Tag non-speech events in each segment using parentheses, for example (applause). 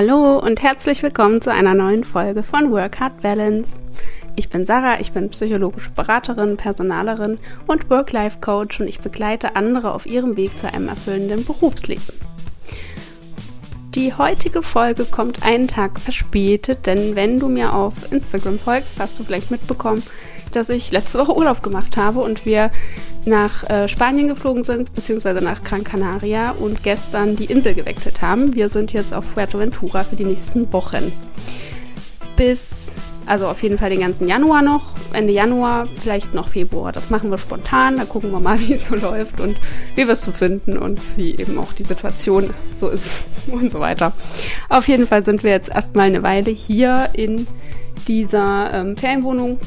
Hallo und herzlich willkommen zu einer neuen Folge von Work Hard Balance. Ich bin Sarah, ich bin psychologische Beraterin, Personalerin und Work-Life-Coach und ich begleite andere auf ihrem Weg zu einem erfüllenden Berufsleben. Die heutige Folge kommt einen Tag verspätet, denn wenn du mir auf Instagram folgst, hast du vielleicht mitbekommen, dass ich letzte Woche Urlaub gemacht habe und wir nach äh, Spanien geflogen sind, beziehungsweise nach Gran Canaria und gestern die Insel gewechselt haben. Wir sind jetzt auf Fuerteventura für die nächsten Wochen. Bis also auf jeden Fall den ganzen Januar noch, Ende Januar, vielleicht noch Februar. Das machen wir spontan, da gucken wir mal, (laughs) wie es so läuft und wie wir es so finden und wie eben auch die Situation so ist (laughs) und so weiter. Auf jeden Fall sind wir jetzt erstmal eine Weile hier in dieser ähm, Ferienwohnung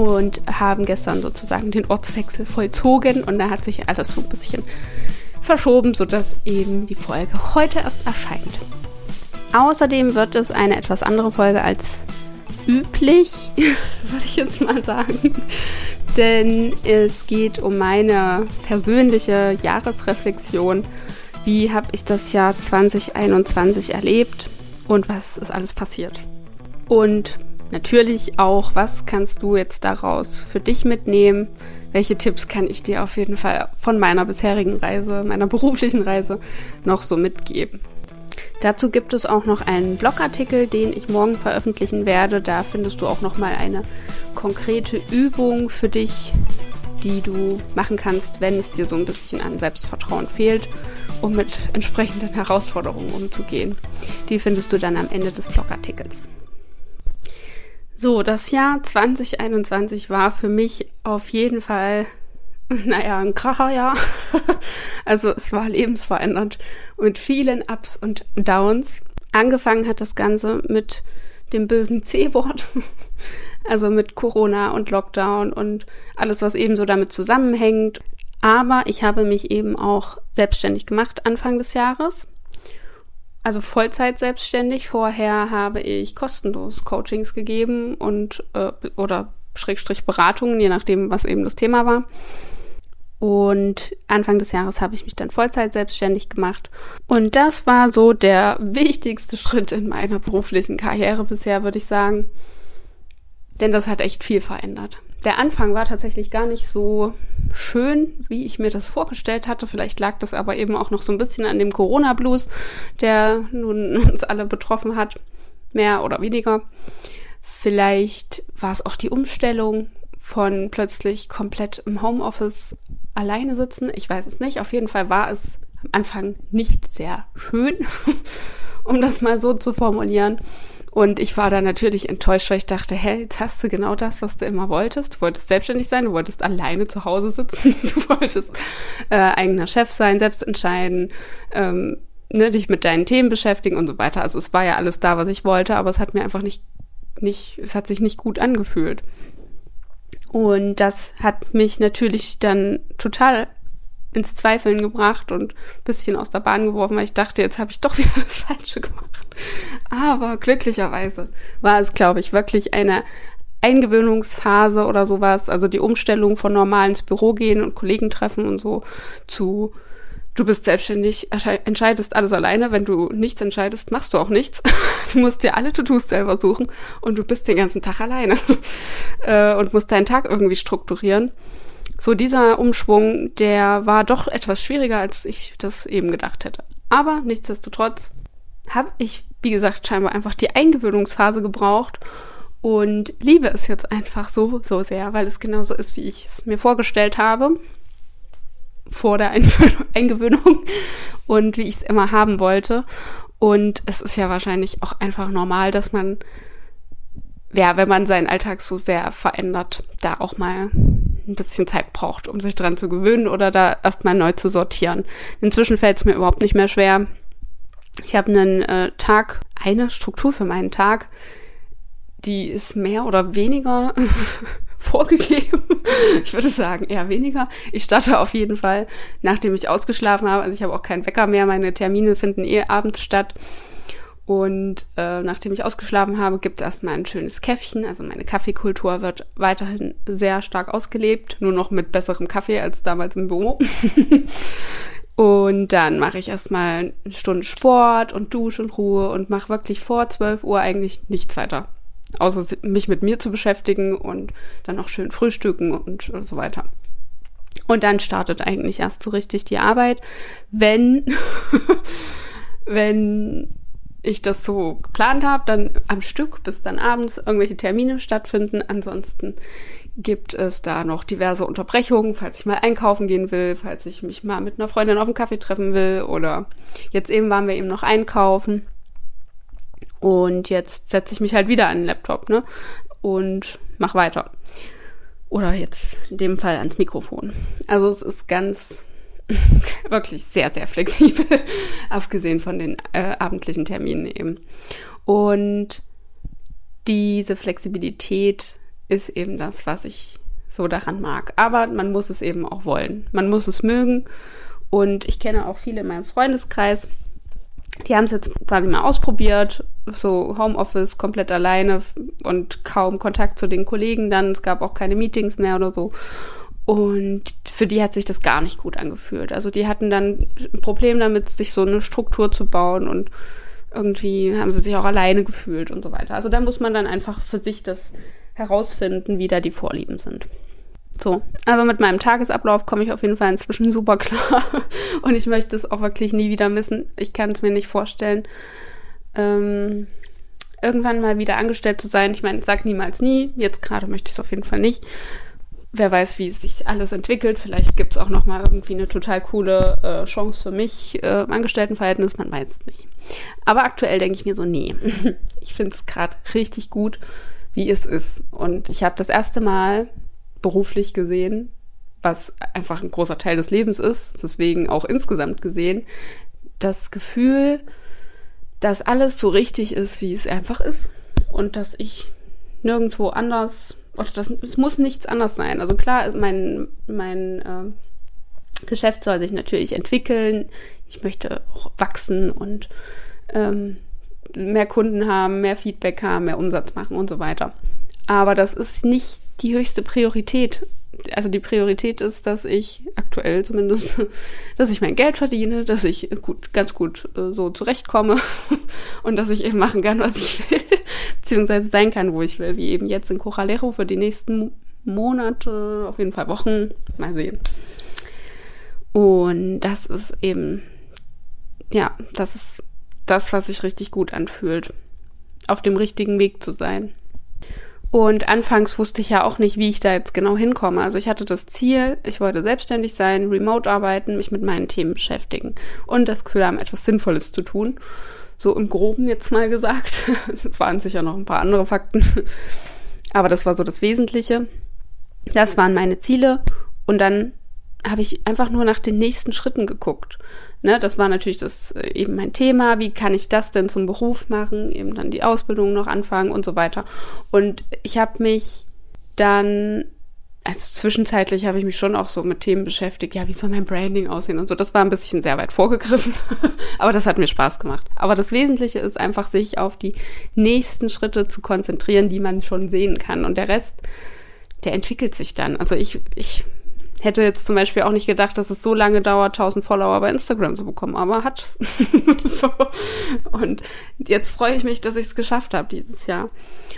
und haben gestern sozusagen den Ortswechsel vollzogen und da hat sich alles so ein bisschen verschoben, sodass eben die Folge heute erst erscheint. Außerdem wird es eine etwas andere Folge als üblich, (laughs) würde ich jetzt mal sagen. Denn es geht um meine persönliche Jahresreflexion. Wie habe ich das Jahr 2021 erlebt und was ist alles passiert? Und natürlich auch, was kannst du jetzt daraus für dich mitnehmen? Welche Tipps kann ich dir auf jeden Fall von meiner bisherigen Reise, meiner beruflichen Reise noch so mitgeben? Dazu gibt es auch noch einen Blogartikel, den ich morgen veröffentlichen werde. Da findest du auch noch mal eine konkrete Übung für dich, die du machen kannst, wenn es dir so ein bisschen an Selbstvertrauen fehlt, um mit entsprechenden Herausforderungen umzugehen. Die findest du dann am Ende des Blogartikels. So, das Jahr 2021 war für mich auf jeden Fall (laughs) naja, ein Kracherjahr. (laughs) also es war lebensverändernd mit vielen Ups und Downs. Angefangen hat das Ganze mit dem bösen C-Wort. (laughs) also mit Corona und Lockdown und alles, was eben so damit zusammenhängt. Aber ich habe mich eben auch selbstständig gemacht Anfang des Jahres. Also Vollzeit selbstständig. Vorher habe ich kostenlos Coachings gegeben und äh, oder Schrägstrich Beratungen, je nachdem, was eben das Thema war. Und Anfang des Jahres habe ich mich dann Vollzeit selbstständig gemacht. Und das war so der wichtigste Schritt in meiner beruflichen Karriere bisher, würde ich sagen. Denn das hat echt viel verändert. Der Anfang war tatsächlich gar nicht so schön, wie ich mir das vorgestellt hatte. Vielleicht lag das aber eben auch noch so ein bisschen an dem Corona-Blues, der nun (laughs) uns alle betroffen hat. Mehr oder weniger. Vielleicht war es auch die Umstellung von plötzlich komplett im Homeoffice alleine sitzen. Ich weiß es nicht. Auf jeden Fall war es am Anfang nicht sehr schön, (laughs) um das mal so zu formulieren. Und ich war da natürlich enttäuscht, weil ich dachte, hä, jetzt hast du genau das, was du immer wolltest. Du wolltest selbstständig sein, du wolltest alleine zu Hause sitzen, (laughs) du wolltest äh, eigener Chef sein, selbst entscheiden, ähm, ne, dich mit deinen Themen beschäftigen und so weiter. Also es war ja alles da, was ich wollte, aber es hat mir einfach nicht, nicht, es hat sich nicht gut angefühlt. Und das hat mich natürlich dann total ins Zweifeln gebracht und bisschen aus der Bahn geworfen, weil ich dachte, jetzt habe ich doch (laughs) wieder das Falsche gemacht. Aber glücklicherweise war es, glaube ich, wirklich eine Eingewöhnungsphase oder sowas, also die Umstellung von normal ins Büro gehen und Kollegen treffen und so zu du bist selbstständig, entscheidest alles alleine. Wenn du nichts entscheidest, machst du auch nichts. (laughs) Du musst dir alle To-Dos selber suchen und du bist den ganzen Tag alleine (laughs) äh, und musst deinen Tag irgendwie strukturieren. So dieser Umschwung, der war doch etwas schwieriger, als ich das eben gedacht hätte. Aber nichtsdestotrotz habe ich, wie gesagt, scheinbar einfach die Eingewöhnungsphase gebraucht und liebe es jetzt einfach so, so sehr, weil es genauso ist, wie ich es mir vorgestellt habe vor der (laughs) Eingewöhnung und wie ich es immer haben wollte. Und es ist ja wahrscheinlich auch einfach normal, dass man, ja, wenn man seinen Alltag so sehr verändert, da auch mal ein bisschen Zeit braucht, um sich dran zu gewöhnen oder da erstmal neu zu sortieren. Inzwischen fällt es mir überhaupt nicht mehr schwer. Ich habe einen äh, Tag, eine Struktur für meinen Tag, die ist mehr oder weniger (laughs) vorgegeben. Ich würde sagen, eher weniger. Ich starte auf jeden Fall, nachdem ich ausgeschlafen habe. Also ich habe auch keinen Wecker mehr. Meine Termine finden eh abends statt. Und äh, nachdem ich ausgeschlafen habe, gibt es erstmal ein schönes Käffchen. Also meine Kaffeekultur wird weiterhin sehr stark ausgelebt, nur noch mit besserem Kaffee als damals im Büro. (laughs) Und dann mache ich erstmal eine Stunde Sport und Dusche und Ruhe und mache wirklich vor 12 Uhr eigentlich nichts weiter. Außer mich mit mir zu beschäftigen und dann auch schön frühstücken und so weiter. Und dann startet eigentlich erst so richtig die Arbeit, wenn, (laughs) wenn ich das so geplant habe, dann am Stück, bis dann abends irgendwelche Termine stattfinden. Ansonsten gibt es da noch diverse Unterbrechungen, falls ich mal einkaufen gehen will, falls ich mich mal mit einer Freundin auf einen Kaffee treffen will oder jetzt eben waren wir eben noch einkaufen. Und jetzt setze ich mich halt wieder an den Laptop, ne? Und mach weiter. Oder jetzt in dem Fall ans Mikrofon. Also es ist ganz (laughs) wirklich sehr, sehr flexibel, (laughs) abgesehen von den äh, abendlichen Terminen eben. Und diese Flexibilität ist eben das, was ich so daran mag. Aber man muss es eben auch wollen. Man muss es mögen. Und ich kenne auch viele in meinem Freundeskreis, die haben es jetzt quasi mal ausprobiert, so Homeoffice komplett alleine und kaum Kontakt zu den Kollegen dann. Es gab auch keine Meetings mehr oder so. Und für die hat sich das gar nicht gut angefühlt. Also die hatten dann ein Problem damit, sich so eine Struktur zu bauen und irgendwie haben sie sich auch alleine gefühlt und so weiter. Also da muss man dann einfach für sich das herausfinden, wie da die Vorlieben sind. So, also mit meinem Tagesablauf komme ich auf jeden Fall inzwischen super klar (laughs) und ich möchte es auch wirklich nie wieder missen. Ich kann es mir nicht vorstellen, ähm, irgendwann mal wieder angestellt zu sein. Ich meine, sag niemals nie. Jetzt gerade möchte ich es auf jeden Fall nicht. Wer weiß, wie sich alles entwickelt. Vielleicht gibt es auch noch mal irgendwie eine total coole äh, Chance für mich äh, im Angestelltenverhältnis. Man weiß es nicht. Aber aktuell denke ich mir so, nee. (laughs) ich finde es gerade richtig gut, wie es ist. Und ich habe das erste Mal beruflich gesehen, was einfach ein großer Teil des Lebens ist, deswegen auch insgesamt gesehen, das Gefühl, dass alles so richtig ist, wie es einfach ist und dass ich nirgendwo anders oder das, es muss nichts anders sein. Also klar, mein mein äh, Geschäft soll sich natürlich entwickeln. Ich möchte auch wachsen und ähm, mehr Kunden haben, mehr Feedback haben, mehr Umsatz machen und so weiter. Aber das ist nicht die höchste Priorität. Also die Priorität ist, dass ich aktuell zumindest, (laughs) dass ich mein Geld verdiene, dass ich gut, ganz gut äh, so zurechtkomme (laughs) und dass ich eben machen kann, was ich will, beziehungsweise sein kann, wo ich will, wie eben jetzt in Coralejo für die nächsten Monate, auf jeden Fall Wochen, mal sehen. Und das ist eben, ja, das ist das, was sich richtig gut anfühlt, auf dem richtigen Weg zu sein. Und anfangs wusste ich ja auch nicht, wie ich da jetzt genau hinkomme. Also ich hatte das Ziel, ich wollte selbstständig sein, remote arbeiten, mich mit meinen Themen beschäftigen und das Gefühl haben, etwas Sinnvolles zu tun. So im Groben jetzt mal gesagt. (laughs) Es waren sicher noch ein paar andere Fakten. Aber das war so das Wesentliche. Das waren meine Ziele. Und dann habe ich einfach nur nach den nächsten Schritten geguckt. Ne, das war natürlich das äh, eben mein Thema. Wie kann ich das denn zum Beruf machen? Eben dann die Ausbildung noch anfangen und so weiter. Und ich habe mich dann, also zwischenzeitlich habe ich mich schon auch so mit Themen beschäftigt. Ja, wie soll mein Branding aussehen und so. Das war ein bisschen sehr weit vorgegriffen. (laughs) Aber das hat mir Spaß gemacht. Aber das Wesentliche ist einfach, sich auf die nächsten Schritte zu konzentrieren, die man schon sehen kann. Und der Rest, der entwickelt sich dann. Also ich, ich hätte jetzt zum Beispiel auch nicht gedacht, dass es so lange dauert, 1000 Follower bei Instagram zu bekommen, aber hat (laughs) so. Und jetzt freue ich mich, dass ich es geschafft habe dieses Jahr.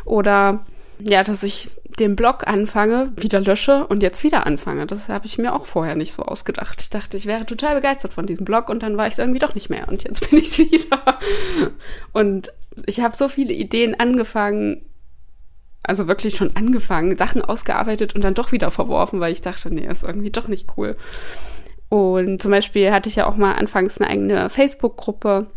Oder ja, dass ich den Blog anfange, wieder lösche und jetzt wieder anfange. Das habe ich mir auch vorher nicht so ausgedacht. Ich dachte, ich wäre total begeistert von diesem Blog und dann war ich es irgendwie doch nicht mehr. Und jetzt bin ich es (laughs) wieder. Und ich habe so viele Ideen angefangen, also wirklich schon angefangen, Sachen ausgearbeitet und dann doch wieder verworfen, weil ich dachte, nee, ist irgendwie doch nicht cool. Und zum Beispiel hatte ich ja auch mal anfangs eine eigene Facebook-Gruppe.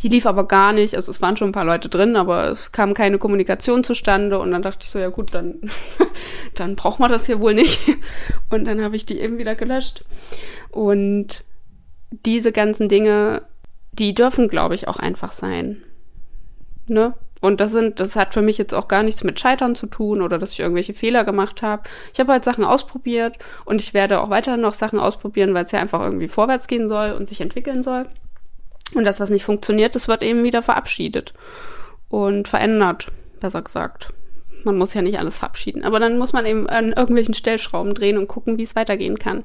Die lief aber gar nicht. Also es waren schon ein paar Leute drin, aber es kam keine Kommunikation zustande. Und dann dachte ich so, ja gut, dann, (laughs) dann braucht man das hier wohl nicht. (laughs) Und dann habe ich die eben wieder gelöscht. Und diese ganzen Dinge, die dürfen, glaube ich, auch einfach sein. Ne? Und das sind, das hat für mich jetzt auch gar nichts mit Scheitern zu tun oder dass ich irgendwelche Fehler gemacht habe. Ich habe halt Sachen ausprobiert und ich werde auch weiter noch Sachen ausprobieren, weil es ja einfach irgendwie vorwärts gehen soll und sich entwickeln soll. Und das, was nicht funktioniert, das wird eben wieder verabschiedet und verändert, besser gesagt. Man muss ja nicht alles verabschieden, aber dann muss man eben an irgendwelchen Stellschrauben drehen und gucken, wie es weitergehen kann.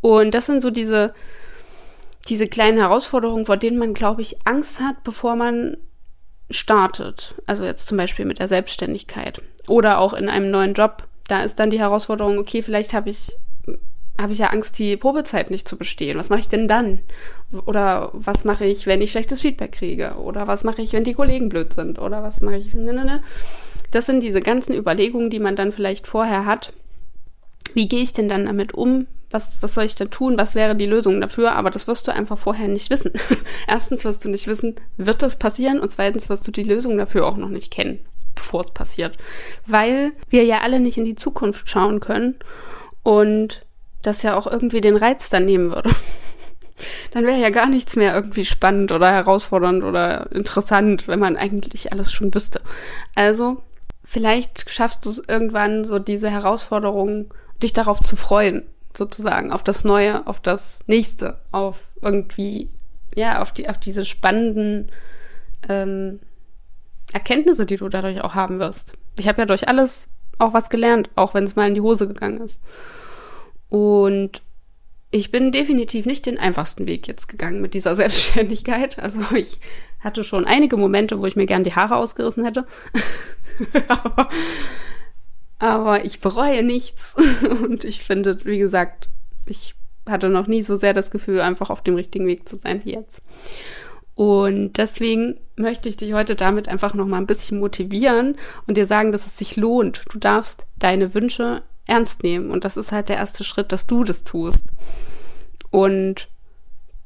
Und das sind so diese diese kleinen Herausforderungen, vor denen man, glaube ich, Angst hat, bevor man startet. Also jetzt zum Beispiel mit der Selbstständigkeit oder auch in einem neuen Job. Da ist dann die Herausforderung, okay, vielleicht habe ich habe ich ja Angst, die Probezeit nicht zu bestehen. Was mache ich denn dann? Oder was mache ich, wenn ich schlechtes Feedback kriege? Oder was mache ich, wenn die Kollegen blöd sind? Oder was mache ich? Ne, ne, ne. Das sind diese ganzen Überlegungen, die man dann vielleicht vorher hat. Wie gehe ich denn dann damit um? Was, was soll ich denn tun? Was wäre die Lösung dafür? Aber das wirst du einfach vorher nicht wissen. (laughs) Erstens wirst du nicht wissen, wird das passieren? Und zweitens wirst du die Lösung dafür auch noch nicht kennen, bevor es passiert. Weil wir ja alle nicht in die Zukunft schauen können. Und das ja auch irgendwie den Reiz dann nehmen würde. (laughs) dann wäre ja gar nichts mehr irgendwie spannend oder herausfordernd oder interessant, wenn man eigentlich alles schon wüsste. Also, vielleicht schaffst du es irgendwann so diese Herausforderung, dich darauf zu freuen, sozusagen, auf das Neue, auf das Nächste, auf irgendwie, ja, auf die, auf diese spannenden ähm, Erkenntnisse, die du dadurch auch haben wirst. Ich habe ja durch alles auch was gelernt, auch wenn es mal in die Hose gegangen ist. Und ich bin definitiv nicht den einfachsten Weg jetzt gegangen mit dieser (laughs) Selbstständigkeit. Also ich hatte schon einige Momente, wo ich mir gern die Haare ausgerissen hätte. (laughs) aber, aber ich bereue nichts. (laughs) Und ich finde, wie gesagt, ich hatte noch nie so sehr das Gefühl, einfach auf dem richtigen Weg zu sein wie jetzt. Und deswegen möchte ich dich heute damit einfach noch mal ein bisschen motivieren und dir sagen, dass es sich lohnt. Du darfst deine Wünsche ernst nehmen. Und das ist halt der erste Schritt, dass du das tust. Und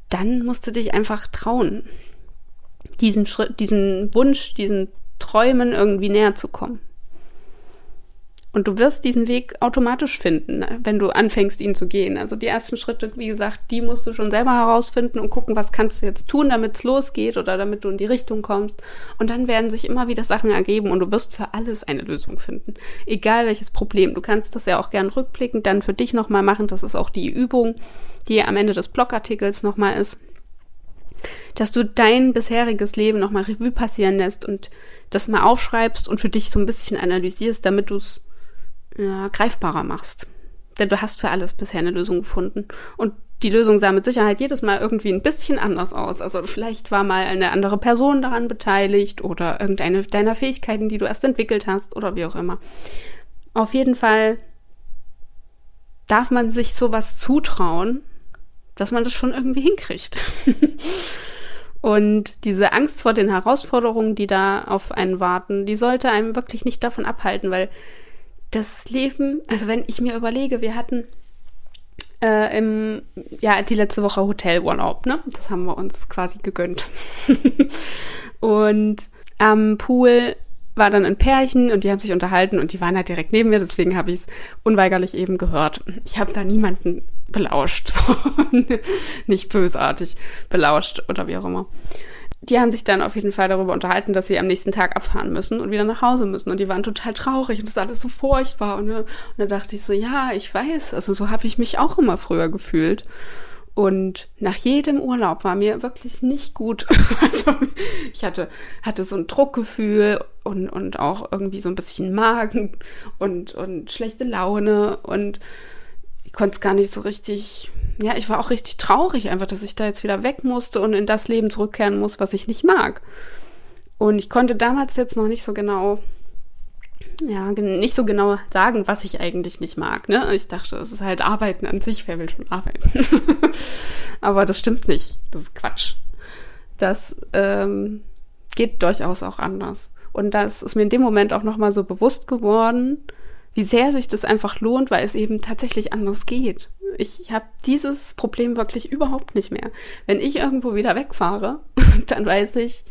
dann musst du dich einfach trauen, diesen Schritt, diesen Wunsch, diesen Träumen irgendwie näher zu kommen. Und du wirst diesen Weg automatisch finden, wenn du anfängst, ihn zu gehen. Also die ersten Schritte, wie gesagt, die musst du schon selber herausfinden und gucken, was kannst du jetzt tun, damit es losgeht oder damit du in die Richtung kommst. Und dann werden sich immer wieder Sachen ergeben und du wirst für alles eine Lösung finden. Egal welches Problem. Du kannst das ja auch gern rückblickend dann für dich nochmal machen. Das ist auch die Übung, die am Ende des Blogartikels nochmal ist dass du dein bisheriges Leben nochmal Revue passieren lässt und das mal aufschreibst und für dich so ein bisschen analysierst, damit du es ja, greifbarer machst. Denn du hast für alles bisher eine Lösung gefunden. Und die Lösung sah mit Sicherheit jedes Mal irgendwie ein bisschen anders aus. Also vielleicht war mal eine andere Person daran beteiligt oder irgendeine deiner Fähigkeiten, die du erst entwickelt hast oder wie auch immer. Auf jeden Fall darf man sich sowas zutrauen, dass man das schon irgendwie hinkriegt. (laughs) Und diese Angst vor den Herausforderungen, die da auf einen warten, die sollte einem wirklich nicht davon abhalten, weil das Leben, also wenn ich mir überlege, wir hatten äh, im, ja, die letzte Woche Hotelurlaub, ne? Das haben wir uns quasi gegönnt. (laughs) und am Pool war dann ein Pärchen und die haben sich unterhalten und die waren halt direkt neben mir, deswegen habe ich es unweigerlich eben gehört. Ich habe da niemanden belauscht, (laughs) so nicht bösartig belauscht oder wie auch immer die haben sich dann auf jeden Fall darüber unterhalten, dass sie am nächsten Tag abfahren müssen und wieder nach Hause müssen. Und die waren total traurig und das ist alles so furchtbar. Und, ne, und da dachte ich so, ja, ich weiß. Also so habe ich mich auch immer früher gefühlt. Und nach jedem Urlaub war mir wirklich nicht gut. (laughs) Also ich hatte, hatte so ein Druckgefühl und, und auch irgendwie so ein bisschen Magen und, und schlechte Laune und ich konnte es gar nicht so richtig ja, ich war auch richtig traurig einfach, dass ich da jetzt wieder weg musste und in das Leben zurückkehren muss, was ich nicht mag. Und ich konnte damals jetzt noch nicht so genau, ja, nicht so genau sagen, was ich eigentlich nicht mag. Ne? Ich dachte, es ist halt Arbeiten an sich, wer will schon arbeiten? (laughs) Aber das stimmt nicht. Das ist Quatsch. Das ähm, geht durchaus auch anders. Und das ist mir in dem Moment auch nochmal so bewusst geworden, wie sehr sich das einfach lohnt, weil es eben tatsächlich anders geht. Ich habe dieses Problem wirklich überhaupt nicht mehr. Wenn ich irgendwo wieder wegfahre, (laughs) dann weiß ich,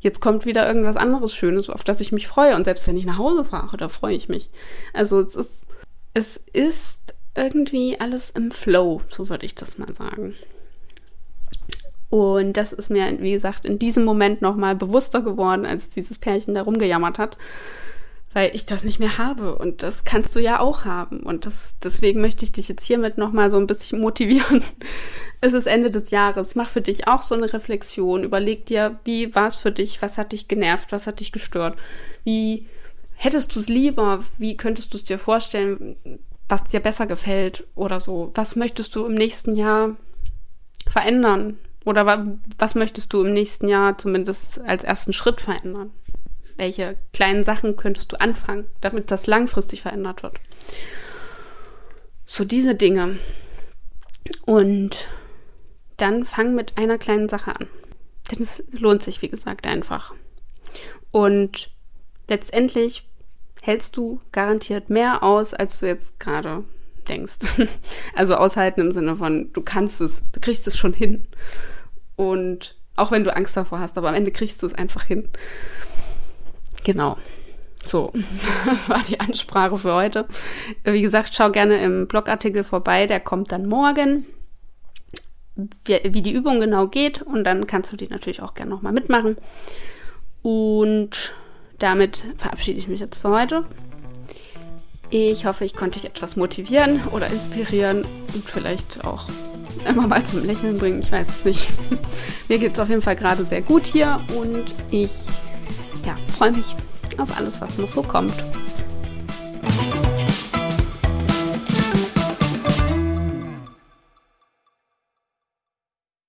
jetzt kommt wieder irgendwas anderes Schönes, auf das ich mich freue. Und selbst wenn ich nach Hause fahre, da freue ich mich. Also es ist, es ist irgendwie alles im Flow, so würde ich das mal sagen. Und das ist mir, wie gesagt, in diesem Moment nochmal bewusster geworden, als dieses Pärchen da rumgejammert hat weil ich das nicht mehr habe. Und das kannst du ja auch haben. Und das deswegen möchte ich dich jetzt hiermit noch mal so ein bisschen (laughs) motivieren. es ist Ende des Jahres, mach für dich auch so eine Reflexion, überleg dir, wie war es für dich, was hat dich genervt, was hat dich gestört, wie hättest du es lieber, wie könntest du es dir vorstellen, was dir besser gefällt oder so, was möchtest du im nächsten Jahr verändern? Oder was möchtest du im nächsten Jahr zumindest als ersten Schritt verändern? Welche kleinen Sachen könntest du anfangen, damit das langfristig verändert wird? So diese Dinge. Und dann fang mit einer kleinen Sache an. Denn es lohnt sich, wie gesagt, einfach. Und letztendlich hältst du garantiert mehr aus, als du jetzt gerade denkst. (laughs) Also aushalten im Sinne von, du kannst es, du kriegst es schon hin. Und auch wenn du Angst davor hast, aber am Ende kriegst du es einfach hin. Genau. So, (laughs) das war die Ansprache für heute. Wie gesagt, schau gerne im Blogartikel vorbei, der kommt dann morgen, wie, wie die Übung genau geht und dann kannst du die natürlich auch gerne nochmal mitmachen. Und damit verabschiede ich mich jetzt für heute. Ich hoffe, ich konnte dich etwas motivieren oder inspirieren und vielleicht auch immer mal zum Lächeln bringen. Ich weiß es nicht. (laughs) Mir geht es auf jeden Fall gerade sehr gut hier und ich ja, freue mich auf alles, was noch so kommt.